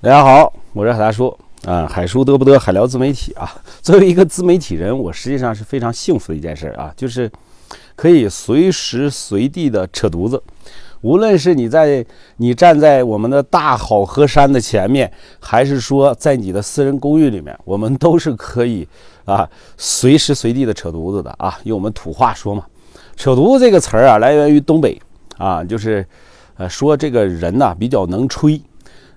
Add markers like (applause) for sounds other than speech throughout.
大家好，我是海大叔啊，海叔得不得海聊自媒体啊？(laughs) 作为一个自媒体人，我实际上是非常幸福的一件事啊，就是可以随时随地的扯犊子，无论是你在你站在我们的大好河山的前面，还是说在你的私人公寓里面，我们都是可以啊随时随地的扯犊子的啊。用我们土话说嘛，扯犊子这个词儿啊，来源于东北啊，就是呃说这个人呐比较能吹。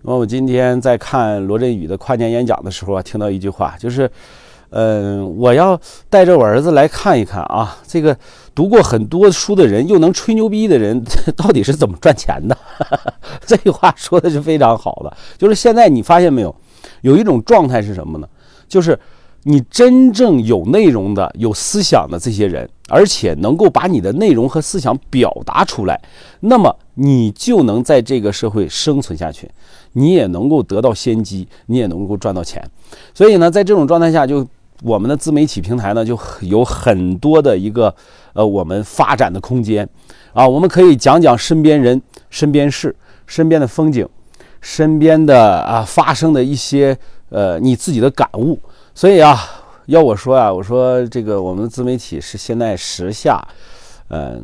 那我今天在看罗振宇的跨年演讲的时候啊，听到一句话，就是，嗯，我要带着我儿子来看一看啊，这个读过很多书的人又能吹牛逼的人 (laughs) 到底是怎么赚钱的？(laughs) 这句话说的是非常好的。就是现在你发现没有，有一种状态是什么呢？就是你真正有内容的、有思想的这些人，而且能够把你的内容和思想表达出来，那么你就能在这个社会生存下去。你也能够得到先机，你也能够赚到钱，所以呢，在这种状态下，就我们的自媒体平台呢，就有很多的一个呃，我们发展的空间啊，我们可以讲讲身边人、身边事、身边的风景、身边的啊发生的一些呃你自己的感悟。所以啊，要我说啊，我说这个我们自媒体是现在时下，嗯。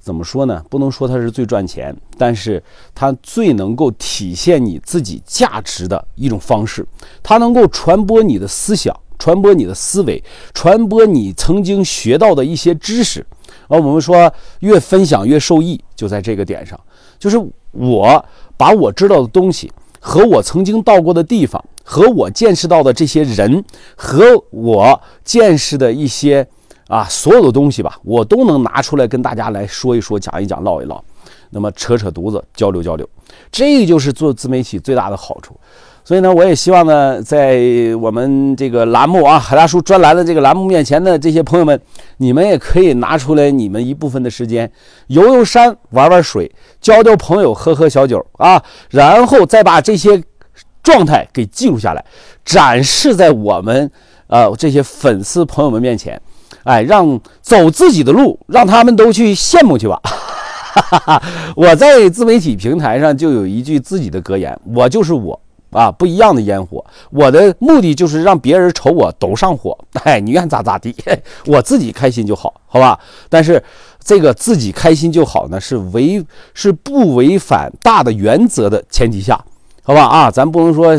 怎么说呢？不能说它是最赚钱，但是它最能够体现你自己价值的一种方式。它能够传播你的思想，传播你的思维，传播你曾经学到的一些知识。而我们说，越分享越受益，就在这个点上。就是我把我知道的东西，和我曾经到过的地方，和我见识到的这些人，和我见识的一些。啊，所有的东西吧，我都能拿出来跟大家来说一说、讲一讲、唠一唠，那么扯扯犊子、交流交流，这就是做自媒体最大的好处。所以呢，我也希望呢，在我们这个栏目啊，海大叔专栏的这个栏目面前的这些朋友们，你们也可以拿出来你们一部分的时间，游游山、玩玩水、交交朋友、喝喝小酒啊，然后再把这些状态给记录下来，展示在我们呃这些粉丝朋友们面前。哎，让走自己的路，让他们都去羡慕去吧。(laughs) 我在自媒体平台上就有一句自己的格言：我就是我啊，不一样的烟火。我的目的就是让别人瞅我都上火。(laughs) 哎，你愿咋咋地，(laughs) 我自己开心就好，好吧？但是这个自己开心就好呢，是违是不违反大的原则的前提下，好吧？啊，咱不能说。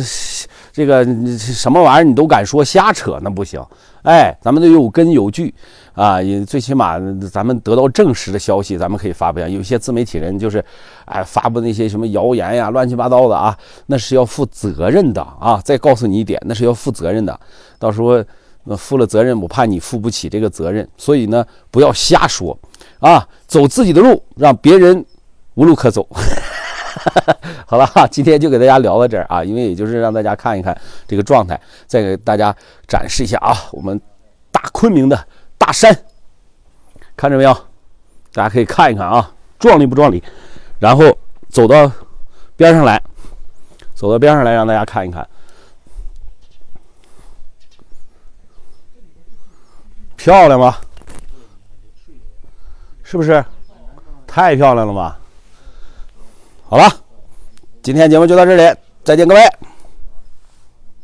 这个什么玩意儿你都敢说瞎扯，那不行。哎，咱们得有根有据啊，也最起码咱们得到证实的消息，咱们可以发布。有些自媒体人就是，哎，发布那些什么谣言呀，乱七八糟的啊，那是要负责任的啊。再告诉你一点，那是要负责任的。到时候那负了责任，我怕你负不起这个责任，所以呢，不要瞎说啊，走自己的路，让别人无路可走。(laughs) 好了哈，今天就给大家聊到这儿啊，因为也就是让大家看一看这个状态，再给大家展示一下啊，我们大昆明的大山，看着没有？大家可以看一看啊，壮丽不壮丽？然后走到边上来，走到边上来，让大家看一看，漂亮吗？是不是？太漂亮了吧？好了，今天节目就到这里，再见各位。